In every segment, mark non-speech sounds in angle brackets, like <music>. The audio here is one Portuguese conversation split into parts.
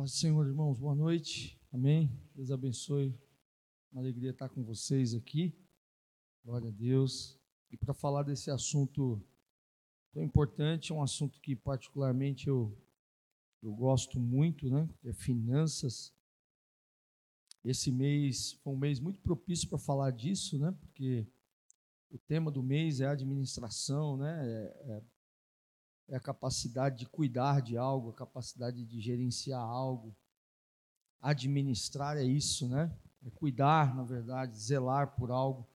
Paz do Senhor, irmãos, boa noite. Amém. Deus abençoe. Uma alegria estar com vocês aqui. Glória a Deus. E para falar desse assunto tão importante, é um assunto que particularmente eu, eu gosto muito, né? É finanças. Esse mês foi um mês muito propício para falar disso, né? Porque o tema do mês é administração, né? É, é é a capacidade de cuidar de algo, a capacidade de gerenciar algo. Administrar é isso, né? É cuidar, na verdade, zelar por algo.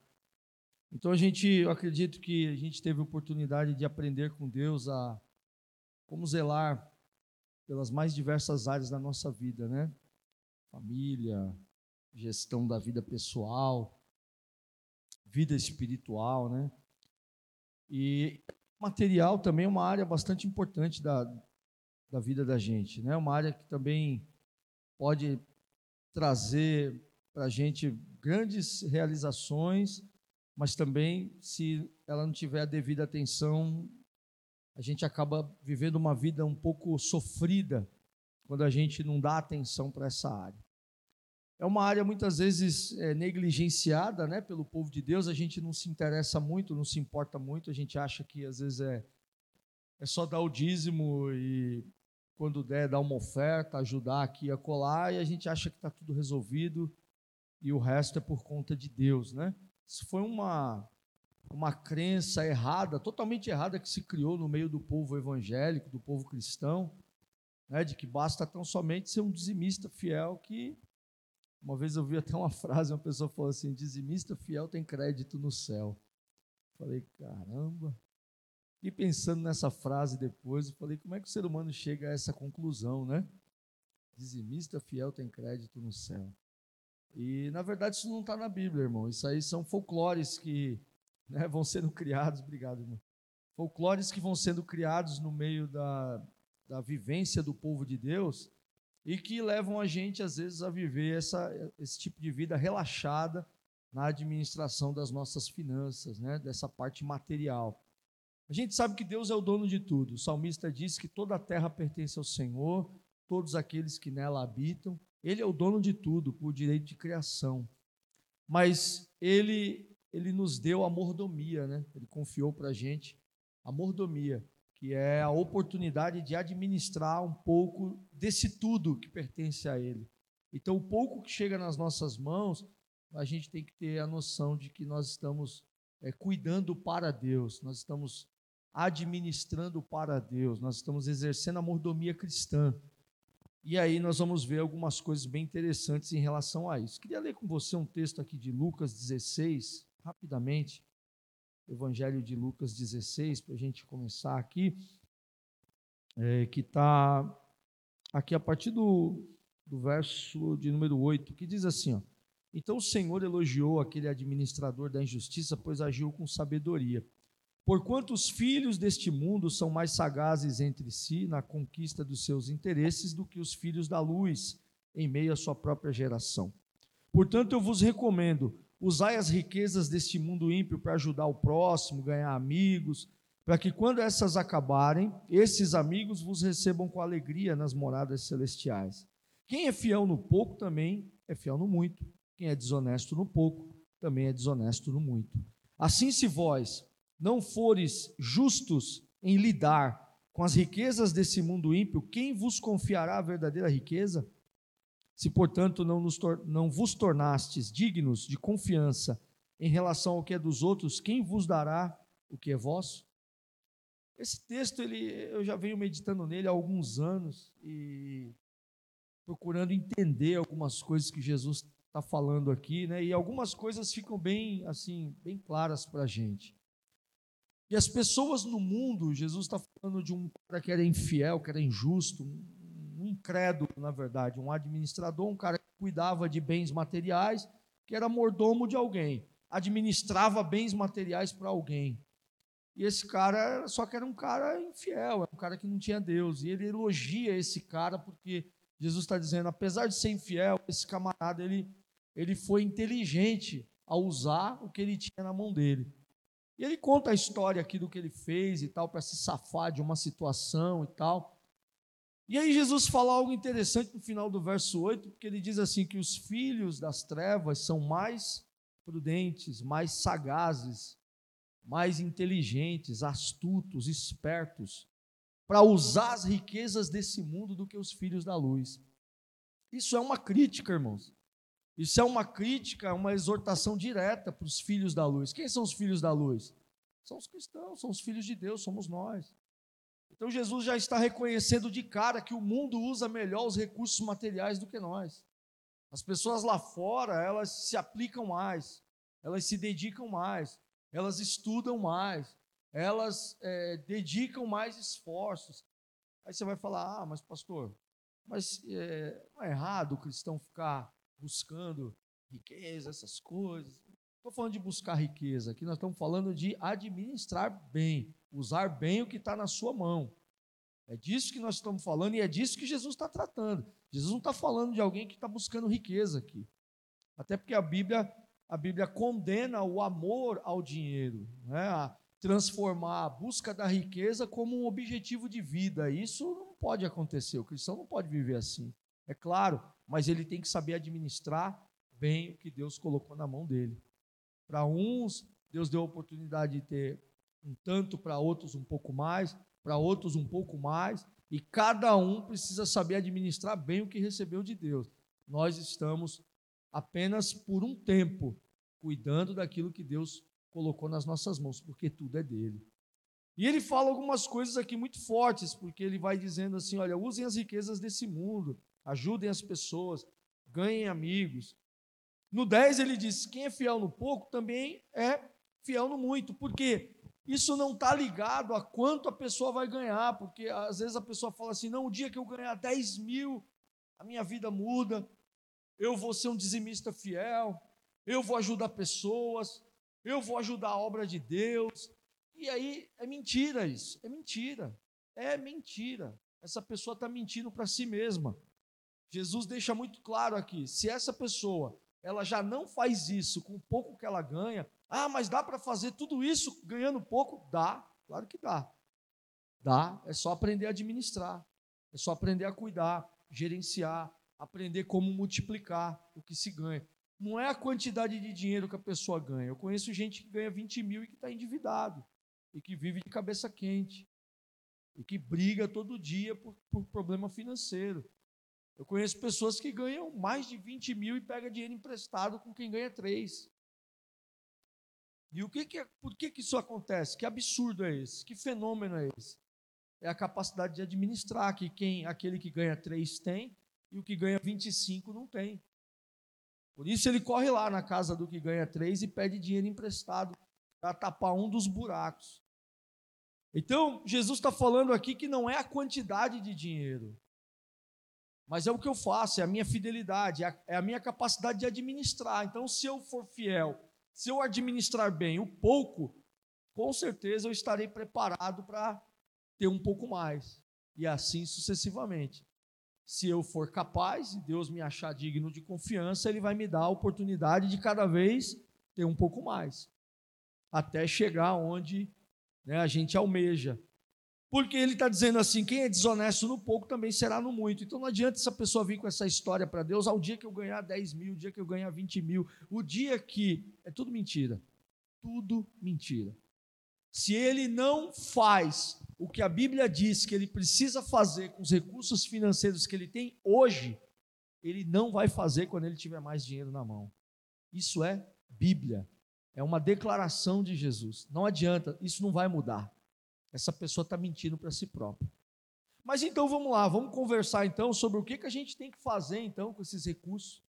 Então a gente, eu acredito que a gente teve a oportunidade de aprender com Deus a como zelar pelas mais diversas áreas da nossa vida, né? Família, gestão da vida pessoal, vida espiritual, né? E material também é uma área bastante importante da, da vida da gente, né? Uma área que também pode trazer para a gente grandes realizações, mas também, se ela não tiver a devida atenção, a gente acaba vivendo uma vida um pouco sofrida quando a gente não dá atenção para essa área. É uma área muitas vezes é, negligenciada né, pelo povo de Deus, a gente não se interessa muito, não se importa muito, a gente acha que às vezes é, é só dar o dízimo e quando der dar uma oferta, ajudar aqui a colar, e a gente acha que está tudo resolvido e o resto é por conta de Deus. Né? Isso foi uma, uma crença errada, totalmente errada, que se criou no meio do povo evangélico, do povo cristão, né, de que basta tão somente ser um dizimista fiel que uma vez eu vi até uma frase, uma pessoa falou assim: dizimista fiel tem crédito no céu. Falei, caramba. E pensando nessa frase depois, eu falei, como é que o ser humano chega a essa conclusão, né? Dizimista fiel tem crédito no céu. E na verdade isso não está na Bíblia, irmão. Isso aí são folclores que né, vão sendo criados. Obrigado, irmão. Folclores que vão sendo criados no meio da, da vivência do povo de Deus e que levam a gente, às vezes, a viver essa, esse tipo de vida relaxada na administração das nossas finanças, né? dessa parte material. A gente sabe que Deus é o dono de tudo. O salmista diz que toda a terra pertence ao Senhor, todos aqueles que nela habitam. Ele é o dono de tudo, por direito de criação. Mas ele, ele nos deu a mordomia, né? ele confiou para a gente a mordomia que é a oportunidade de administrar um pouco desse tudo que pertence a Ele. Então, o pouco que chega nas nossas mãos, a gente tem que ter a noção de que nós estamos é, cuidando para Deus, nós estamos administrando para Deus, nós estamos exercendo a mordomia cristã. E aí nós vamos ver algumas coisas bem interessantes em relação a isso. Queria ler com você um texto aqui de Lucas 16, rapidamente. Evangelho de Lucas 16, para a gente começar aqui, é, que está aqui a partir do, do verso de número 8, que diz assim: ó, Então o Senhor elogiou aquele administrador da injustiça, pois agiu com sabedoria. Porquanto os filhos deste mundo são mais sagazes entre si na conquista dos seus interesses do que os filhos da luz em meio à sua própria geração. Portanto, eu vos recomendo Usai as riquezas deste mundo ímpio para ajudar o próximo, ganhar amigos, para que quando essas acabarem, esses amigos vos recebam com alegria nas moradas celestiais. Quem é fiel no pouco também é fiel no muito. Quem é desonesto no pouco também é desonesto no muito. Assim, se vós não fores justos em lidar com as riquezas desse mundo ímpio, quem vos confiará a verdadeira riqueza? Se, portanto, não, não vos tornastes dignos de confiança em relação ao que é dos outros, quem vos dará o que é vosso? Esse texto ele, eu já venho meditando nele há alguns anos e procurando entender algumas coisas que Jesus está falando aqui, né? E algumas coisas ficam bem assim, bem claras para a gente. E as pessoas no mundo, Jesus está falando de um cara que era infiel, que era injusto, um incrédulo, na verdade, um administrador, um cara que cuidava de bens materiais, que era mordomo de alguém, administrava bens materiais para alguém. E esse cara, só que era um cara infiel, um cara que não tinha Deus. E ele elogia esse cara porque Jesus está dizendo, apesar de ser infiel, esse camarada ele, ele foi inteligente ao usar o que ele tinha na mão dele. E ele conta a história aqui do que ele fez e tal, para se safar de uma situação e tal. E aí Jesus fala algo interessante no final do verso 8, porque ele diz assim que os filhos das trevas são mais prudentes, mais sagazes, mais inteligentes, astutos, espertos, para usar as riquezas desse mundo do que os filhos da luz. Isso é uma crítica, irmãos. Isso é uma crítica, uma exortação direta para os filhos da luz. Quem são os filhos da luz? São os cristãos, são os filhos de Deus, somos nós. Então Jesus já está reconhecendo de cara que o mundo usa melhor os recursos materiais do que nós. As pessoas lá fora, elas se aplicam mais, elas se dedicam mais, elas estudam mais, elas é, dedicam mais esforços. Aí você vai falar, ah, mas pastor, mas é, não é errado o cristão ficar buscando riqueza, essas coisas. Estou falando de buscar riqueza, aqui nós estamos falando de administrar bem, usar bem o que está na sua mão. É disso que nós estamos falando e é disso que Jesus está tratando. Jesus não está falando de alguém que está buscando riqueza aqui. Até porque a Bíblia, a Bíblia condena o amor ao dinheiro, né? a transformar a busca da riqueza como um objetivo de vida. Isso não pode acontecer. O cristão não pode viver assim. É claro, mas ele tem que saber administrar bem o que Deus colocou na mão dele. Para uns, Deus deu a oportunidade de ter um tanto, para outros um pouco mais, para outros um pouco mais, e cada um precisa saber administrar bem o que recebeu de Deus. Nós estamos apenas por um tempo cuidando daquilo que Deus colocou nas nossas mãos, porque tudo é dele. E ele fala algumas coisas aqui muito fortes, porque ele vai dizendo assim: olha, usem as riquezas desse mundo, ajudem as pessoas, ganhem amigos. No 10 ele diz: quem é fiel no pouco também é fiel no muito. Por quê? Isso não está ligado a quanto a pessoa vai ganhar, porque às vezes a pessoa fala assim: não, o dia que eu ganhar 10 mil, a minha vida muda, eu vou ser um dizimista fiel, eu vou ajudar pessoas, eu vou ajudar a obra de Deus. E aí é mentira isso, é mentira, é mentira. Essa pessoa está mentindo para si mesma. Jesus deixa muito claro aqui: se essa pessoa ela já não faz isso com o pouco que ela ganha, ah, mas dá para fazer tudo isso ganhando pouco? Dá, claro que dá. Dá, é só aprender a administrar, é só aprender a cuidar, gerenciar, aprender como multiplicar o que se ganha. Não é a quantidade de dinheiro que a pessoa ganha. Eu conheço gente que ganha 20 mil e que está endividado, e que vive de cabeça quente, e que briga todo dia por, por problema financeiro. Eu conheço pessoas que ganham mais de 20 mil e pegam dinheiro emprestado com quem ganha 3. E o que, que é, por que, que isso acontece? Que absurdo é esse? Que fenômeno é esse? É a capacidade de administrar, que quem aquele que ganha 3 tem e o que ganha 25 não tem. Por isso ele corre lá na casa do que ganha 3 e pede dinheiro emprestado para tapar um dos buracos. Então, Jesus está falando aqui que não é a quantidade de dinheiro, mas é o que eu faço, é a minha fidelidade, é a, é a minha capacidade de administrar. Então, se eu for fiel se eu administrar bem o pouco, com certeza eu estarei preparado para ter um pouco mais. E assim sucessivamente. Se eu for capaz e Deus me achar digno de confiança, Ele vai me dar a oportunidade de cada vez ter um pouco mais. Até chegar onde né, a gente almeja. Porque ele está dizendo assim: quem é desonesto no pouco também será no muito. Então não adianta essa pessoa vir com essa história para Deus, ao dia que eu ganhar 10 mil, o dia que eu ganhar 20 mil, o dia que. É tudo mentira. Tudo mentira. Se ele não faz o que a Bíblia diz que ele precisa fazer com os recursos financeiros que ele tem hoje, ele não vai fazer quando ele tiver mais dinheiro na mão. Isso é Bíblia. É uma declaração de Jesus. Não adianta, isso não vai mudar essa pessoa está mentindo para si própria. Mas então vamos lá, vamos conversar então sobre o que, que a gente tem que fazer então com esses recursos.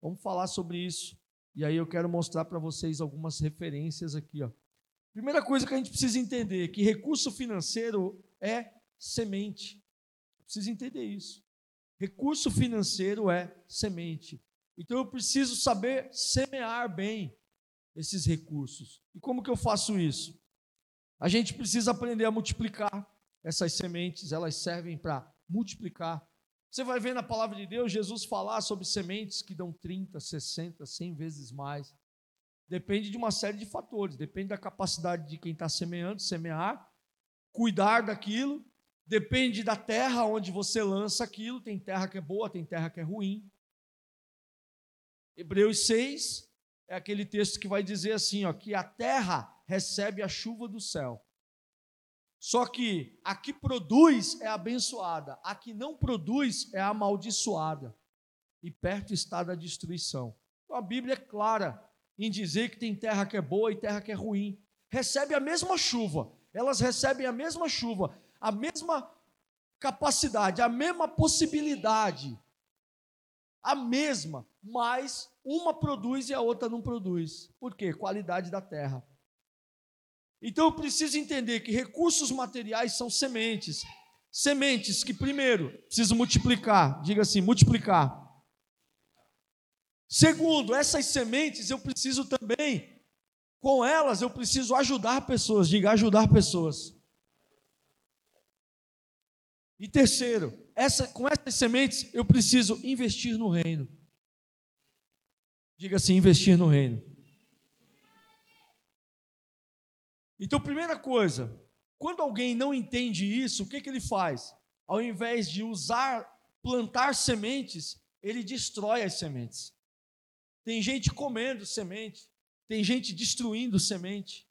Vamos falar sobre isso. E aí eu quero mostrar para vocês algumas referências aqui. Ó. Primeira coisa que a gente precisa entender é que recurso financeiro é semente. Precisa entender isso. Recurso financeiro é semente. Então eu preciso saber semear bem esses recursos. E como que eu faço isso? A gente precisa aprender a multiplicar essas sementes, elas servem para multiplicar. Você vai ver na palavra de Deus Jesus falar sobre sementes que dão 30, 60, 100 vezes mais. Depende de uma série de fatores, depende da capacidade de quem está semeando, semear, cuidar daquilo, Depende da terra onde você lança aquilo. Tem terra que é boa, tem terra que é ruim. Hebreus 6 é aquele texto que vai dizer assim, ó, que a terra recebe a chuva do céu. Só que a que produz é abençoada, a que não produz é amaldiçoada. E perto está da destruição. Então a Bíblia é clara em dizer que tem terra que é boa e terra que é ruim. Recebe a mesma chuva, elas recebem a mesma chuva, a mesma capacidade, a mesma possibilidade, a mesma, mas uma produz e a outra não produz. Por quê? Qualidade da terra. Então eu preciso entender que recursos materiais são sementes. Sementes que, primeiro, preciso multiplicar. Diga assim: multiplicar. Segundo, essas sementes eu preciso também, com elas eu preciso ajudar pessoas. Diga ajudar pessoas. E terceiro, essa, com essas sementes eu preciso investir no reino. Diga assim: investir no reino. Então, primeira coisa, quando alguém não entende isso, o que, que ele faz? Ao invés de usar, plantar sementes, ele destrói as sementes. Tem gente comendo semente, tem gente destruindo semente,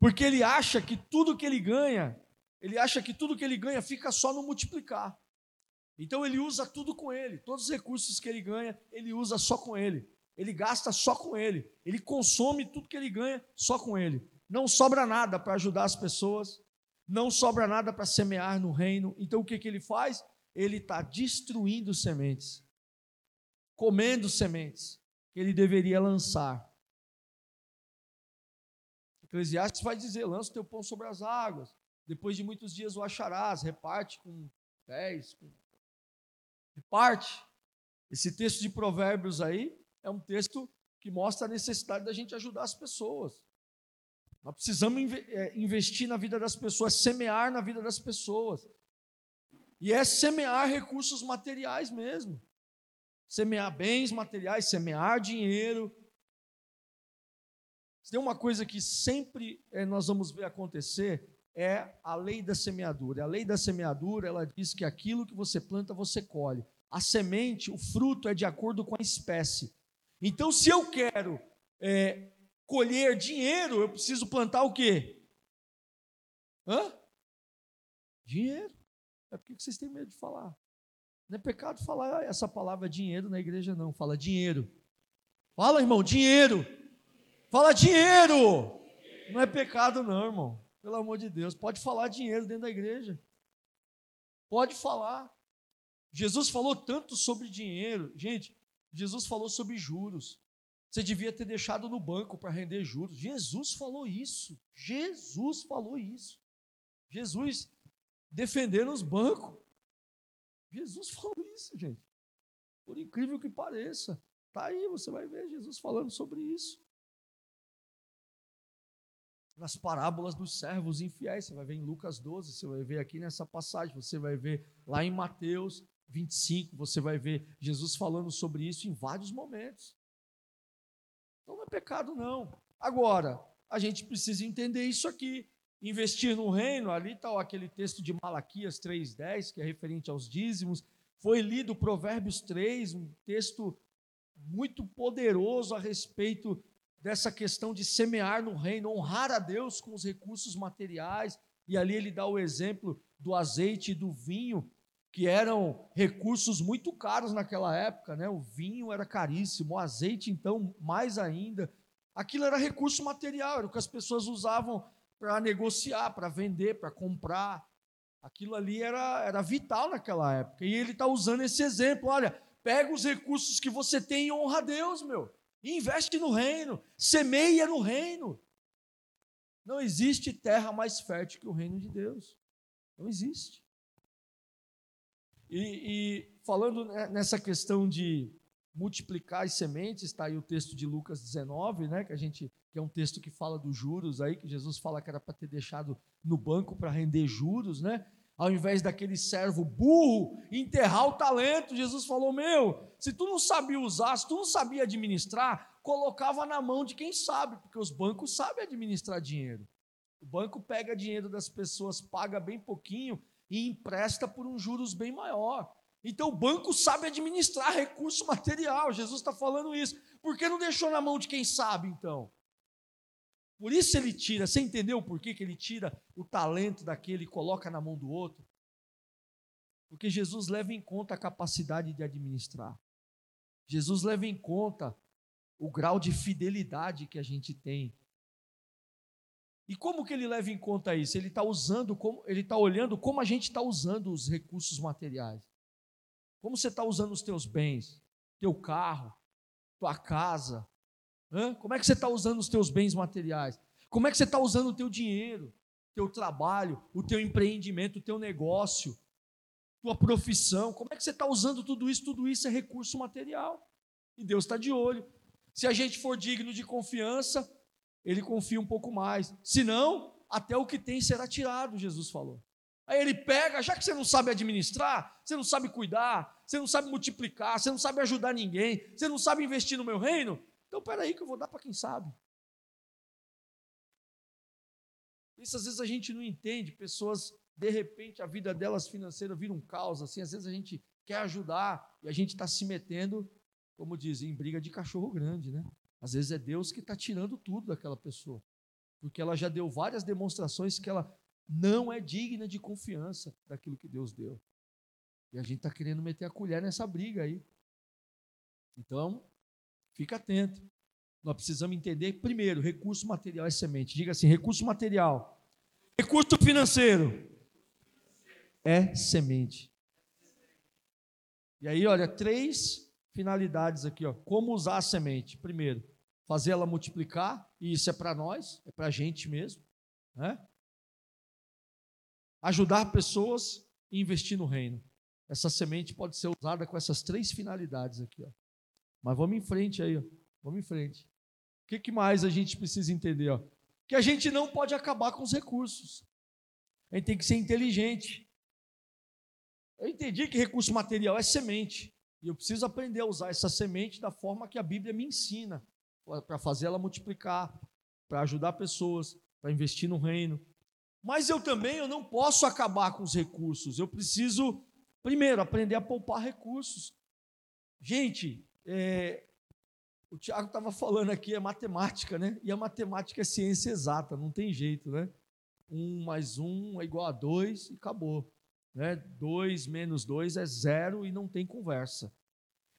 porque ele acha que tudo que ele ganha ele acha que tudo que ele ganha fica só no multiplicar. Então ele usa tudo com ele, todos os recursos que ele ganha, ele usa só com ele. Ele gasta só com ele. Ele consome tudo que ele ganha só com ele. Não sobra nada para ajudar as pessoas, não sobra nada para semear no reino. Então o que, que ele faz? Ele está destruindo sementes, comendo sementes que ele deveria lançar. Eclesiastes vai dizer: lança o teu pão sobre as águas. Depois de muitos dias o acharás, reparte com dez, com... reparte. Esse texto de Provérbios aí é um texto que mostra a necessidade da gente ajudar as pessoas. Nós precisamos é, investir na vida das pessoas, semear na vida das pessoas. E é semear recursos materiais mesmo. Semear bens materiais, semear dinheiro. Se tem uma coisa que sempre é, nós vamos ver acontecer, é a lei da semeadura. A lei da semeadura, ela diz que aquilo que você planta, você colhe. A semente, o fruto é de acordo com a espécie. Então, se eu quero é, colher dinheiro, eu preciso plantar o quê? Hã? Dinheiro. É por que vocês têm medo de falar? Não é pecado falar essa palavra dinheiro na igreja, não. Fala dinheiro. Fala, irmão, dinheiro. Fala dinheiro. Não é pecado, não, irmão. Pelo amor de Deus, pode falar dinheiro dentro da igreja. Pode falar. Jesus falou tanto sobre dinheiro. Gente, Jesus falou sobre juros. Você devia ter deixado no banco para render juros. Jesus falou isso. Jesus falou isso. Jesus defendendo os bancos. Jesus falou isso, gente. Por incrível que pareça. Está aí, você vai ver Jesus falando sobre isso nas parábolas dos servos infiéis. Você vai ver em Lucas 12, você vai ver aqui nessa passagem, você vai ver lá em Mateus 25, você vai ver Jesus falando sobre isso em vários momentos. Então não é pecado, não. Agora, a gente precisa entender isso aqui. Investir no reino, ali está aquele texto de Malaquias 3,10, que é referente aos dízimos. Foi lido Provérbios 3, um texto muito poderoso a respeito dessa questão de semear no reino, honrar a Deus com os recursos materiais. E ali ele dá o exemplo do azeite e do vinho, que eram recursos muito caros naquela época, né? O vinho era caríssimo, o azeite então mais ainda. Aquilo era recurso material, era o que as pessoas usavam para negociar, para vender, para comprar. Aquilo ali era, era vital naquela época. E ele está usando esse exemplo. Olha, pega os recursos que você tem e honra a Deus, meu. Investe no reino, semeia no reino. Não existe terra mais fértil que o reino de Deus. Não existe. E, e falando nessa questão de multiplicar as sementes, está aí o texto de Lucas 19, né, que a gente que é um texto que fala dos juros aí, que Jesus fala que era para ter deixado no banco para render juros, né? ao invés daquele servo burro enterrar o talento, Jesus falou: Meu, se tu não sabia usar, se tu não sabia administrar, colocava na mão de quem sabe, porque os bancos sabem administrar dinheiro. O banco pega dinheiro das pessoas, paga bem pouquinho, e empresta por um juros bem maior. Então o banco sabe administrar recurso material. Jesus está falando isso. Por que não deixou na mão de quem sabe, então? Por isso ele tira. Você entendeu por que, que ele tira o talento daquele e coloca na mão do outro? Porque Jesus leva em conta a capacidade de administrar. Jesus leva em conta o grau de fidelidade que a gente tem. E como que ele leva em conta isso? Ele está usando, como, ele está olhando como a gente está usando os recursos materiais. Como você está usando os teus bens, teu carro, tua casa. Como é que você está usando os teus bens materiais? Como é que você está usando o teu dinheiro, teu trabalho, o teu empreendimento, o teu negócio, tua profissão? Como é que você está usando tudo isso? Tudo isso é recurso material. E Deus está de olho. Se a gente for digno de confiança, ele confia um pouco mais. Se não, até o que tem será tirado, Jesus falou. Aí ele pega, já que você não sabe administrar, você não sabe cuidar, você não sabe multiplicar, você não sabe ajudar ninguém, você não sabe investir no meu reino, então peraí que eu vou dar para quem sabe. Isso às vezes a gente não entende, pessoas, de repente, a vida delas financeira vira um caos, assim, às vezes a gente quer ajudar e a gente está se metendo como dizem, em briga de cachorro grande, né? Às vezes é Deus que está tirando tudo daquela pessoa, porque ela já deu várias demonstrações que ela não é digna de confiança daquilo que Deus deu. E a gente está querendo meter a colher nessa briga aí. Então, fica atento. Nós precisamos entender, primeiro, recurso material é semente. Diga assim: recurso material. Recurso financeiro é semente. E aí, olha, três finalidades aqui, ó. Como usar a semente? Primeiro, fazer ela multiplicar, e isso é para nós, é para a gente mesmo, né? Ajudar pessoas e investir no reino. Essa semente pode ser usada com essas três finalidades aqui, ó. Mas vamos em frente aí, ó. Vamos em frente. O que, que mais a gente precisa entender, ó? Que a gente não pode acabar com os recursos. A gente tem que ser inteligente. Eu entendi que recurso material é semente. E eu preciso aprender a usar essa semente da forma que a Bíblia me ensina, para fazer ela multiplicar, para ajudar pessoas, para investir no reino. Mas eu também eu não posso acabar com os recursos. Eu preciso, primeiro, aprender a poupar recursos. Gente, é, o Tiago estava falando aqui, é matemática, né? E a matemática é ciência exata, não tem jeito, né? Um mais um é igual a dois e acabou. Né? 2 menos 2 é zero e não tem conversa.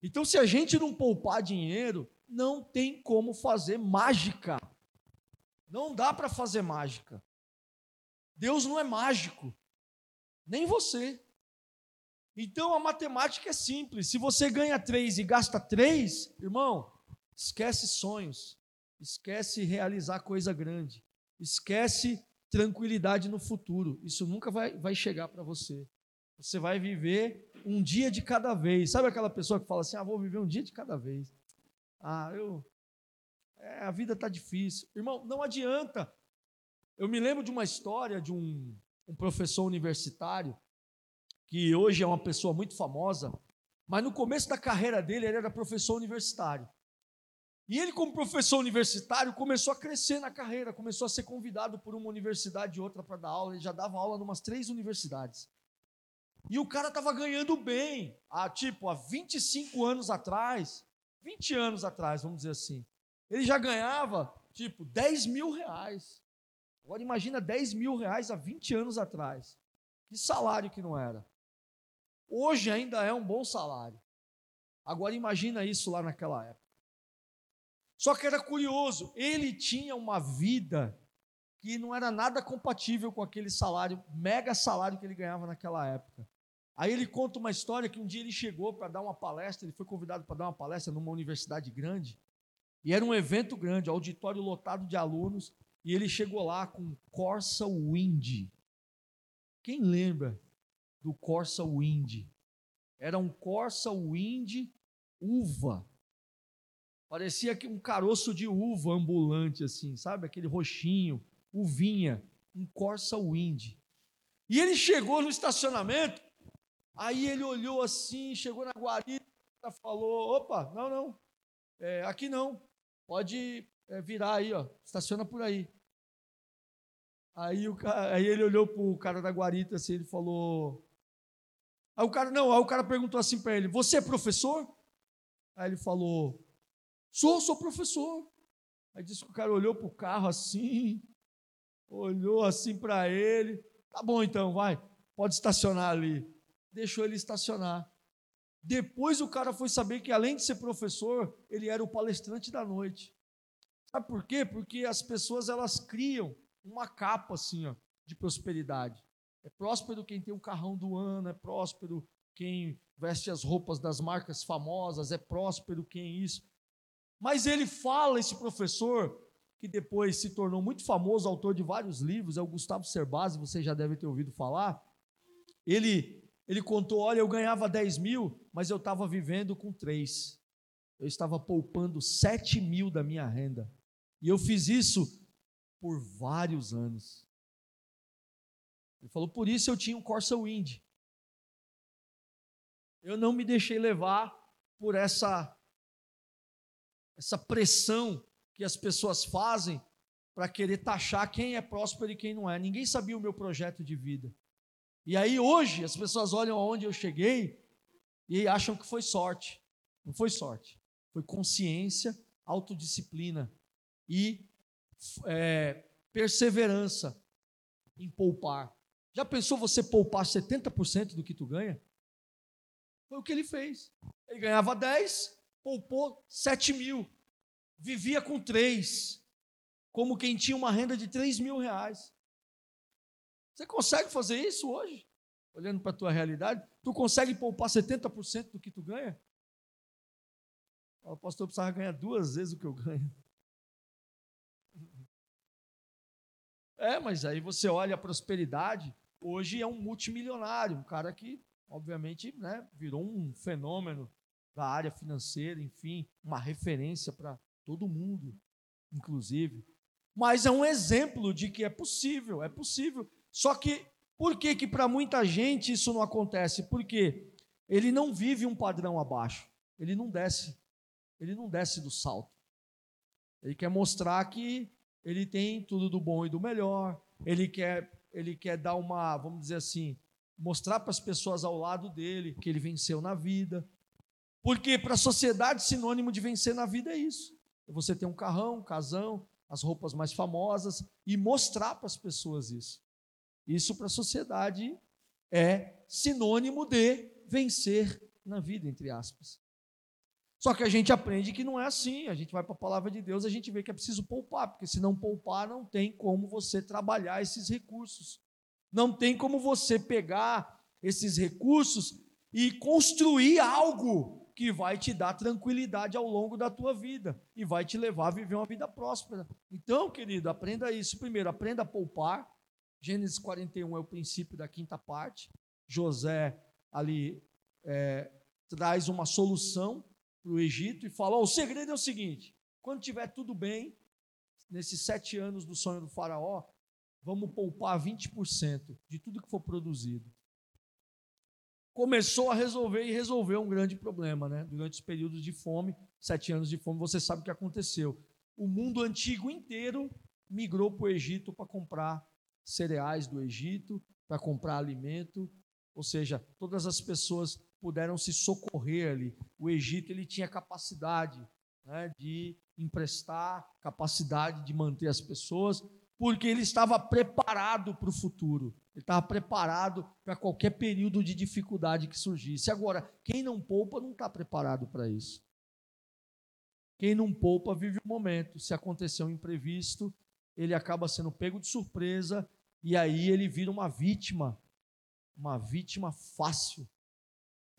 Então, se a gente não poupar dinheiro, não tem como fazer mágica. Não dá para fazer mágica. Deus não é mágico, nem você. Então a matemática é simples. Se você ganha três e gasta três, irmão, esquece sonhos, esquece realizar coisa grande, esquece tranquilidade no futuro. Isso nunca vai, vai chegar para você. Você vai viver um dia de cada vez. Sabe aquela pessoa que fala assim: ah, vou viver um dia de cada vez. Ah, eu. É, a vida está difícil. Irmão, não adianta. Eu me lembro de uma história de um, um professor universitário, que hoje é uma pessoa muito famosa, mas no começo da carreira dele, ele era professor universitário. E ele, como professor universitário, começou a crescer na carreira, começou a ser convidado por uma universidade e outra para dar aula. Ele já dava aula em umas três universidades. E o cara estava ganhando bem, há, tipo, há 25 anos atrás, 20 anos atrás, vamos dizer assim. Ele já ganhava, tipo, 10 mil reais. Agora imagina 10 mil reais há 20 anos atrás. Que salário que não era. Hoje ainda é um bom salário. Agora imagina isso lá naquela época. Só que era curioso, ele tinha uma vida que não era nada compatível com aquele salário, mega salário que ele ganhava naquela época. Aí ele conta uma história que um dia ele chegou para dar uma palestra, ele foi convidado para dar uma palestra numa universidade grande, e era um evento grande, auditório lotado de alunos, e ele chegou lá com Corsa Wind. Quem lembra do Corsa Wind? Era um Corsa Wind uva. Parecia que um caroço de uva ambulante, assim, sabe? Aquele roxinho, uvinha, um Corsa Wind. E ele chegou no estacionamento, aí ele olhou assim, chegou na guarita, falou: opa, não, não, é, aqui não, pode é, virar aí, ó, estaciona por aí. Aí, o aí ele olhou pro cara da guarita assim, ele falou. Aí o cara, não, aí o cara perguntou assim para ele: Você é professor? Aí ele falou: Sou, sou professor. Aí disse que o cara olhou pro carro assim, olhou assim para ele. Tá bom então, vai, pode estacionar ali. Deixou ele estacionar. Depois o cara foi saber que, além de ser professor, ele era o palestrante da noite. Sabe por quê? Porque as pessoas elas criam uma capa assim, ó, de prosperidade. É próspero quem tem o carrão do ano, é próspero quem veste as roupas das marcas famosas, é próspero quem isso. Mas ele fala, esse professor, que depois se tornou muito famoso, autor de vários livros, é o Gustavo Cerbasi, você já deve ter ouvido falar. Ele, ele contou: olha, eu ganhava 10 mil, mas eu estava vivendo com 3. Eu estava poupando 7 mil da minha renda. E eu fiz isso por vários anos. Ele falou, por isso eu tinha um Corsa Wind. Eu não me deixei levar por essa essa pressão que as pessoas fazem para querer taxar quem é próspero e quem não é. Ninguém sabia o meu projeto de vida. E aí hoje as pessoas olham aonde eu cheguei e acham que foi sorte. Não foi sorte. Foi consciência, autodisciplina e é, perseverança em poupar. Já pensou você poupar 70% do que tu ganha? Foi o que ele fez. Ele ganhava 10, poupou 7 mil. Vivia com 3. Como quem tinha uma renda de 3 mil reais. Você consegue fazer isso hoje? Olhando para a tua realidade? Tu consegue poupar 70% do que tu ganha? O pastor precisava ganhar duas vezes o que eu ganho. É, mas aí você olha a prosperidade, hoje é um multimilionário, um cara que, obviamente, né, virou um fenômeno da área financeira, enfim, uma referência para todo mundo, inclusive. Mas é um exemplo de que é possível, é possível. Só que, por que que para muita gente isso não acontece? Porque ele não vive um padrão abaixo, ele não desce, ele não desce do salto. Ele quer mostrar que ele tem tudo do bom e do melhor, ele quer, ele quer dar uma, vamos dizer assim, mostrar para as pessoas ao lado dele que ele venceu na vida. Porque para a sociedade, sinônimo de vencer na vida é isso. É você ter um carrão, um casão, as roupas mais famosas e mostrar para as pessoas isso. Isso para a sociedade é sinônimo de vencer na vida, entre aspas. Só que a gente aprende que não é assim. A gente vai para a palavra de Deus, a gente vê que é preciso poupar, porque se não poupar, não tem como você trabalhar esses recursos. Não tem como você pegar esses recursos e construir algo que vai te dar tranquilidade ao longo da tua vida e vai te levar a viver uma vida próspera. Então, querido, aprenda isso. Primeiro, aprenda a poupar. Gênesis 41 é o princípio da quinta parte. José ali é, traz uma solução para o Egito e fala: oh, o segredo é o seguinte: quando tiver tudo bem, nesses sete anos do sonho do Faraó, vamos poupar 20% de tudo que for produzido. Começou a resolver e resolveu um grande problema, né? Durante os períodos de fome, sete anos de fome, você sabe o que aconteceu. O mundo antigo inteiro migrou para o Egito para comprar cereais do Egito, para comprar alimento, ou seja, todas as pessoas puderam se socorrer ali. O Egito ele tinha capacidade né, de emprestar, capacidade de manter as pessoas, porque ele estava preparado para o futuro. Ele estava preparado para qualquer período de dificuldade que surgisse. Agora, quem não poupa não está preparado para isso. Quem não poupa vive o momento. Se acontecer um imprevisto, ele acaba sendo pego de surpresa e aí ele vira uma vítima, uma vítima fácil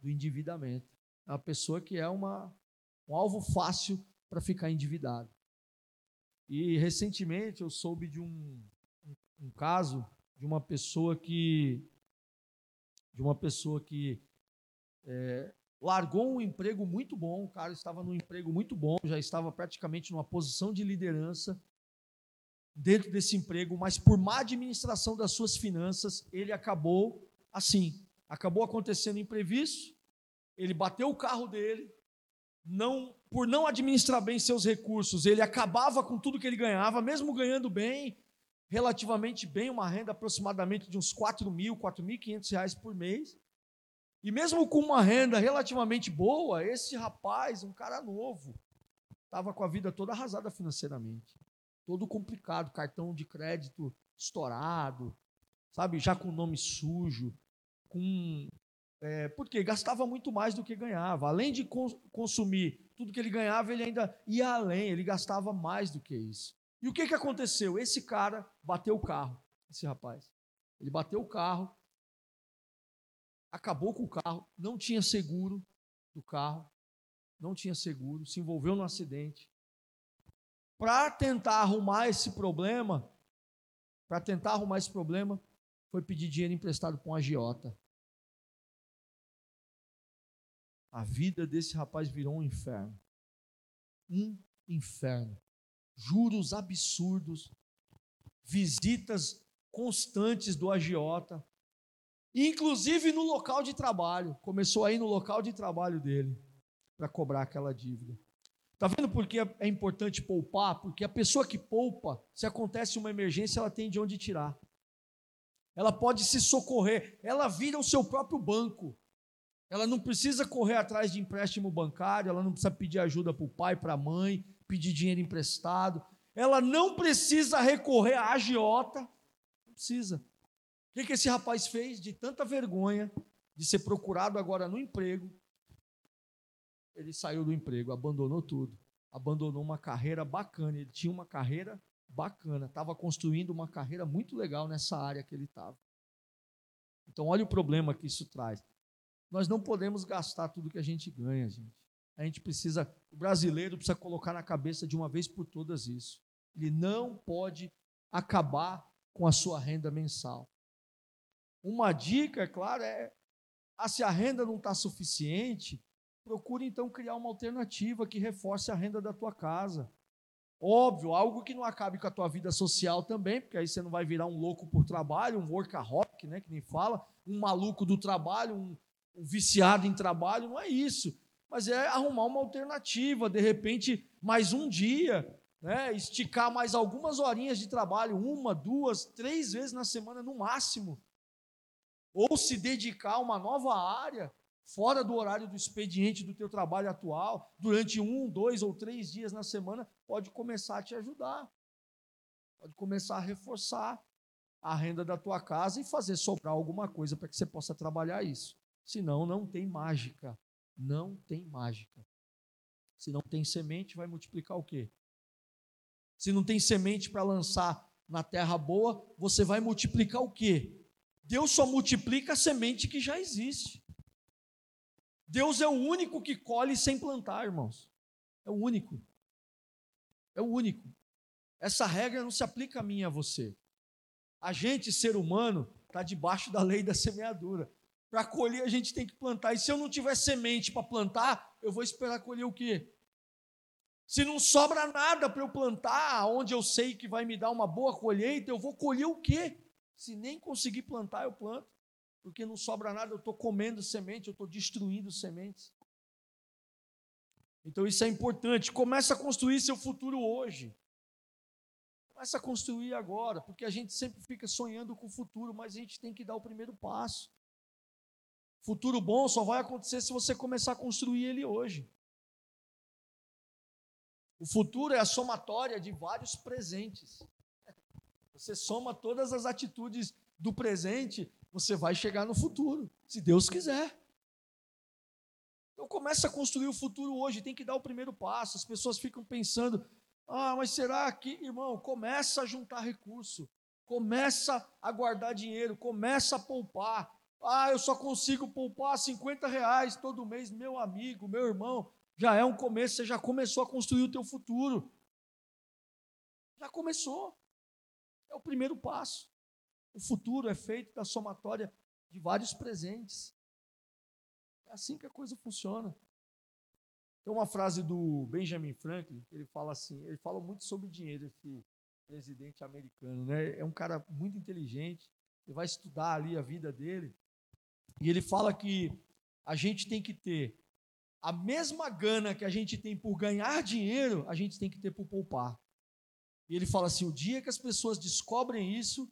do endividamento. É uma pessoa que é uma, um alvo fácil para ficar endividado. E recentemente eu soube de um, um, caso de uma pessoa que de uma pessoa que é, largou um emprego muito bom, o cara estava num emprego muito bom, já estava praticamente numa posição de liderança dentro desse emprego, mas por má administração das suas finanças, ele acabou assim, acabou acontecendo imprevisto, ele bateu o carro dele, não por não administrar bem seus recursos, ele acabava com tudo que ele ganhava, mesmo ganhando bem, relativamente bem, uma renda aproximadamente de uns 4 mil, 4.500 reais por mês. E mesmo com uma renda relativamente boa, esse rapaz, um cara novo, estava com a vida toda arrasada financeiramente. Todo complicado, cartão de crédito estourado, sabe, já com nome sujo, com é, porque gastava muito mais do que ganhava. Além de consumir tudo que ele ganhava, ele ainda ia além, ele gastava mais do que isso. E o que, que aconteceu? Esse cara bateu o carro, esse rapaz. Ele bateu o carro, acabou com o carro, não tinha seguro do carro, não tinha seguro, se envolveu no acidente. Para tentar arrumar esse problema, para tentar arrumar esse problema, foi pedir dinheiro emprestado para um agiota. A vida desse rapaz virou um inferno. Um inferno. Juros absurdos, visitas constantes do agiota, inclusive no local de trabalho. Começou aí no local de trabalho dele para cobrar aquela dívida. Está vendo por que é importante poupar? Porque a pessoa que poupa, se acontece uma emergência, ela tem de onde tirar. Ela pode se socorrer, ela vira o seu próprio banco. Ela não precisa correr atrás de empréstimo bancário, ela não precisa pedir ajuda para o pai, para a mãe, pedir dinheiro emprestado. Ela não precisa recorrer à agiota. Não precisa. O que, que esse rapaz fez? De tanta vergonha de ser procurado agora no emprego, ele saiu do emprego, abandonou tudo, abandonou uma carreira bacana. Ele tinha uma carreira bacana, estava construindo uma carreira muito legal nessa área que ele estava. Então, olha o problema que isso traz. Nós não podemos gastar tudo que a gente ganha, gente. A gente precisa, o brasileiro precisa colocar na cabeça de uma vez por todas isso. Ele não pode acabar com a sua renda mensal. Uma dica, é claro, é ah, se a renda não está suficiente, procure então criar uma alternativa que reforce a renda da tua casa. Óbvio, algo que não acabe com a tua vida social também, porque aí você não vai virar um louco por trabalho, um workaholic, né, que nem fala, um maluco do trabalho, um, um viciado em trabalho, não é isso. Mas é arrumar uma alternativa, de repente, mais um dia, né? esticar mais algumas horinhas de trabalho, uma, duas, três vezes na semana no máximo. Ou se dedicar a uma nova área, fora do horário do expediente do teu trabalho atual, durante um, dois ou três dias na semana, pode começar a te ajudar. Pode começar a reforçar a renda da tua casa e fazer sobrar alguma coisa para que você possa trabalhar isso. Senão, não tem mágica. Não tem mágica. Se não tem semente, vai multiplicar o quê? Se não tem semente para lançar na terra boa, você vai multiplicar o quê? Deus só multiplica a semente que já existe. Deus é o único que colhe sem plantar, irmãos. É o único. É o único. Essa regra não se aplica a mim e a você. A gente, ser humano, está debaixo da lei da semeadura. Para colher, a gente tem que plantar. E se eu não tiver semente para plantar, eu vou esperar colher o quê? Se não sobra nada para eu plantar, onde eu sei que vai me dar uma boa colheita, eu vou colher o quê? Se nem conseguir plantar, eu planto. Porque não sobra nada, eu estou comendo semente, eu estou destruindo sementes. Então isso é importante. Começa a construir seu futuro hoje. Começa a construir agora, porque a gente sempre fica sonhando com o futuro, mas a gente tem que dar o primeiro passo. Futuro bom só vai acontecer se você começar a construir ele hoje. O futuro é a somatória de vários presentes. Você soma todas as atitudes do presente, você vai chegar no futuro, se Deus quiser. Então começa a construir o futuro hoje, tem que dar o primeiro passo. As pessoas ficam pensando: "Ah, mas será que, irmão, começa a juntar recurso, começa a guardar dinheiro, começa a poupar, ah, eu só consigo poupar 50 reais todo mês. Meu amigo, meu irmão, já é um começo, você já começou a construir o teu futuro. Já começou. É o primeiro passo. O futuro é feito da somatória de vários presentes. É assim que a coisa funciona. Tem uma frase do Benjamin Franklin, ele fala assim, ele fala muito sobre dinheiro, esse presidente americano, né? É um cara muito inteligente, ele vai estudar ali a vida dele. E ele fala que a gente tem que ter a mesma gana que a gente tem por ganhar dinheiro, a gente tem que ter por poupar. E ele fala assim: o dia que as pessoas descobrem isso,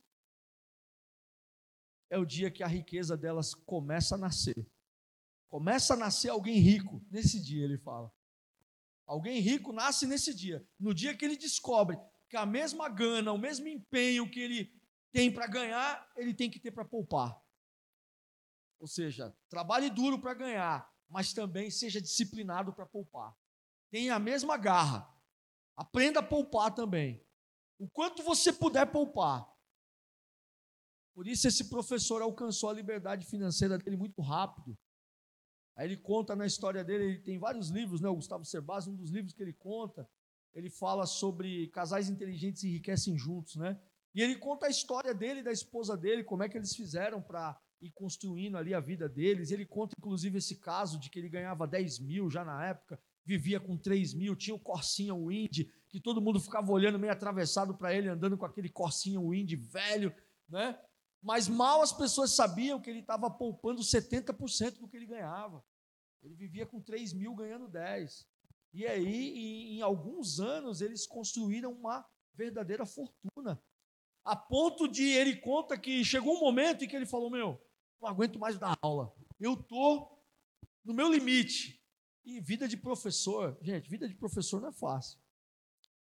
é o dia que a riqueza delas começa a nascer. Começa a nascer alguém rico nesse dia, ele fala. Alguém rico nasce nesse dia. No dia que ele descobre que a mesma gana, o mesmo empenho que ele tem para ganhar, ele tem que ter para poupar. Ou seja, trabalhe duro para ganhar, mas também seja disciplinado para poupar. Tenha a mesma garra. Aprenda a poupar também. O quanto você puder poupar. Por isso esse professor alcançou a liberdade financeira dele muito rápido. Aí ele conta na história dele, ele tem vários livros, né? O Gustavo Cerbasi, um dos livros que ele conta, ele fala sobre casais inteligentes enriquecem juntos, né? E ele conta a história dele da esposa dele, como é que eles fizeram para ir construindo ali a vida deles. Ele conta, inclusive, esse caso de que ele ganhava 10 mil já na época, vivia com 3 mil, tinha o Corsinha Wind, que todo mundo ficava olhando meio atravessado para ele, andando com aquele Corsinha Wind velho, né? Mas mal as pessoas sabiam que ele estava poupando 70% do que ele ganhava. Ele vivia com 3 mil ganhando 10. E aí, em, em alguns anos, eles construíram uma verdadeira fortuna. A ponto de ele conta que chegou um momento em que ele falou: Meu, não aguento mais dar aula. Eu estou no meu limite. E vida de professor, gente, vida de professor não é fácil.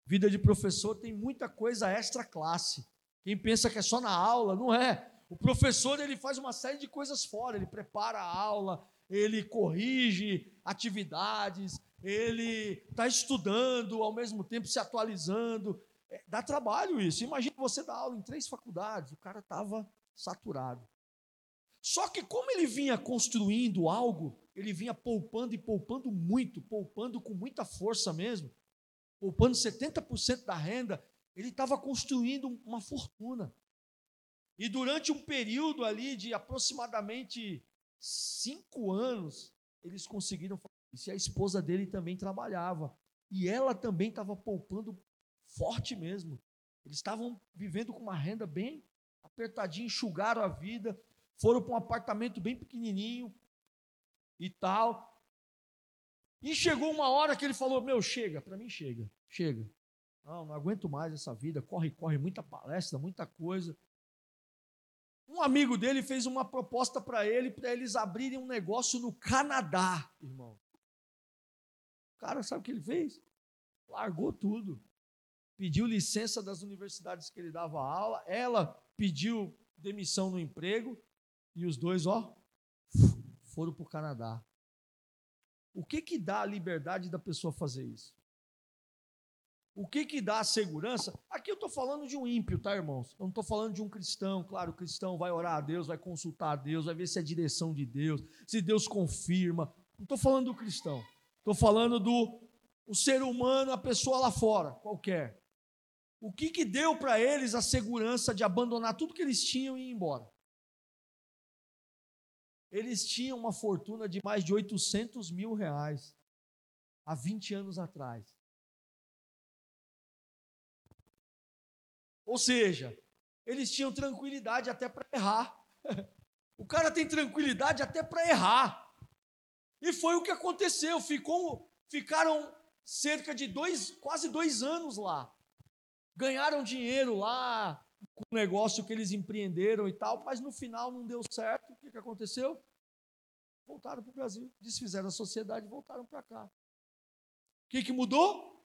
Vida de professor tem muita coisa extra classe. Quem pensa que é só na aula, não é. O professor ele faz uma série de coisas fora, ele prepara a aula, ele corrige atividades, ele está estudando, ao mesmo tempo se atualizando. É, dá trabalho isso. Imagina você dar aula em três faculdades, o cara estava saturado. Só que como ele vinha construindo algo, ele vinha poupando e poupando muito, poupando com muita força mesmo, poupando 70% da renda, ele estava construindo uma fortuna. E durante um período ali de aproximadamente cinco anos, eles conseguiram fazer isso. E a esposa dele também trabalhava. E ela também estava poupando forte mesmo. Eles estavam vivendo com uma renda bem apertadinha, enxugaram a vida, foram para um apartamento bem pequenininho e tal. E chegou uma hora que ele falou: Meu, chega, para mim chega, chega. Não, não aguento mais essa vida, corre, corre, muita palestra, muita coisa. Um amigo dele fez uma proposta para ele, para eles abrirem um negócio no Canadá, irmão. O cara, sabe o que ele fez? Largou tudo. Pediu licença das universidades que ele dava aula, ela pediu demissão no emprego, e os dois, ó, foram para o Canadá. O que que dá a liberdade da pessoa fazer isso? O que que dá a segurança? Aqui eu estou falando de um ímpio, tá, irmãos? Eu não estou falando de um cristão. Claro, o cristão vai orar a Deus, vai consultar a Deus, vai ver se é direção de Deus, se Deus confirma. Não estou falando do cristão. Estou falando do o ser humano, a pessoa lá fora, qualquer. O que que deu para eles a segurança de abandonar tudo que eles tinham e ir embora? Eles tinham uma fortuna de mais de 800 mil reais há 20 anos atrás. Ou seja, eles tinham tranquilidade até para errar. <laughs> O cara tem tranquilidade até para errar. E foi o que aconteceu. Ficou, ficaram cerca de dois, quase dois anos lá. Ganharam dinheiro lá com o negócio que eles empreenderam e tal, mas no final não deu certo. O que, que aconteceu? Voltaram para o Brasil, desfizeram a sociedade e voltaram para cá. O que, que mudou?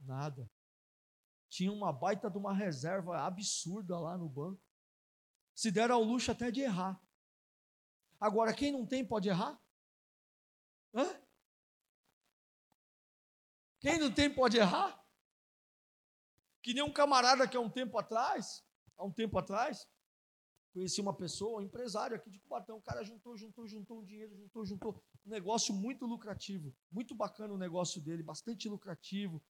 Nada tinha uma baita de uma reserva absurda lá no banco. Se deram ao luxo até de errar. Agora, quem não tem pode errar? Hã? Quem não tem pode errar? Que nem um camarada que há um tempo atrás, há um tempo atrás, conheci uma pessoa, um empresário aqui de Cubatão, o cara juntou, juntou, juntou um dinheiro, juntou, juntou, um negócio muito lucrativo, muito bacana o negócio dele, bastante lucrativo,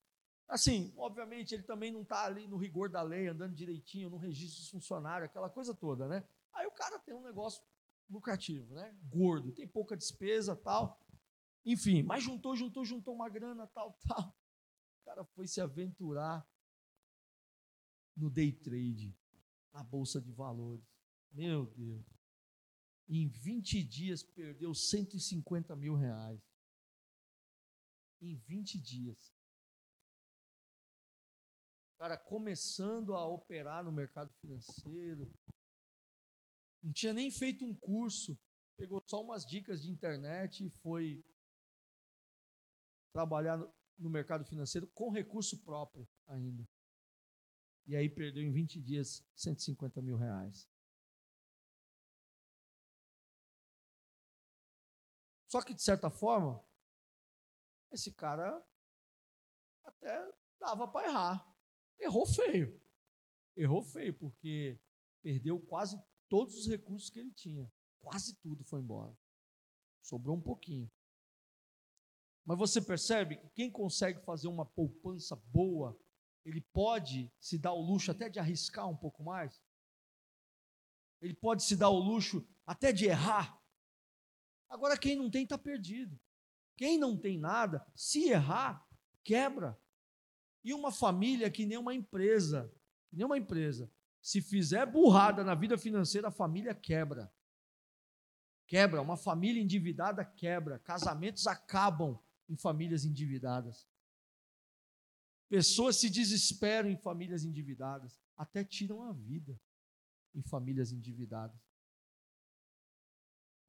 Assim, obviamente, ele também não está ali no rigor da lei, andando direitinho, no registro dos funcionários, aquela coisa toda, né? Aí o cara tem um negócio lucrativo, né? Gordo, tem pouca despesa, tal. Enfim, mas juntou, juntou, juntou uma grana, tal, <laughs> tal. O cara foi se aventurar no day trade, na bolsa de valores. Meu Deus. Em 20 dias perdeu 150 mil reais. Em 20 dias. Cara começando a operar no mercado financeiro, não tinha nem feito um curso, pegou só umas dicas de internet e foi trabalhar no, mercado financeiro com recurso próprio ainda. E aí perdeu em 20 dias 150 mil reais. Só que, de certa forma, esse cara até dava para errar. Errou feio. Errou feio, porque perdeu quase todos os recursos que ele tinha. Quase tudo foi embora. Sobrou um pouquinho. Mas você percebe que quem consegue fazer uma poupança boa, ele pode se dar o luxo até de arriscar um pouco mais? Ele pode se dar o luxo até de errar? Agora, quem não tem, está perdido. Quem não tem nada, se errar, quebra. E uma família que nem uma empresa, nem uma empresa, se fizer burrada na vida financeira, a família quebra. Quebra, uma família endividada quebra, casamentos acabam em famílias endividadas. Pessoas se desesperam em famílias endividadas, até tiram a vida em famílias endividadas.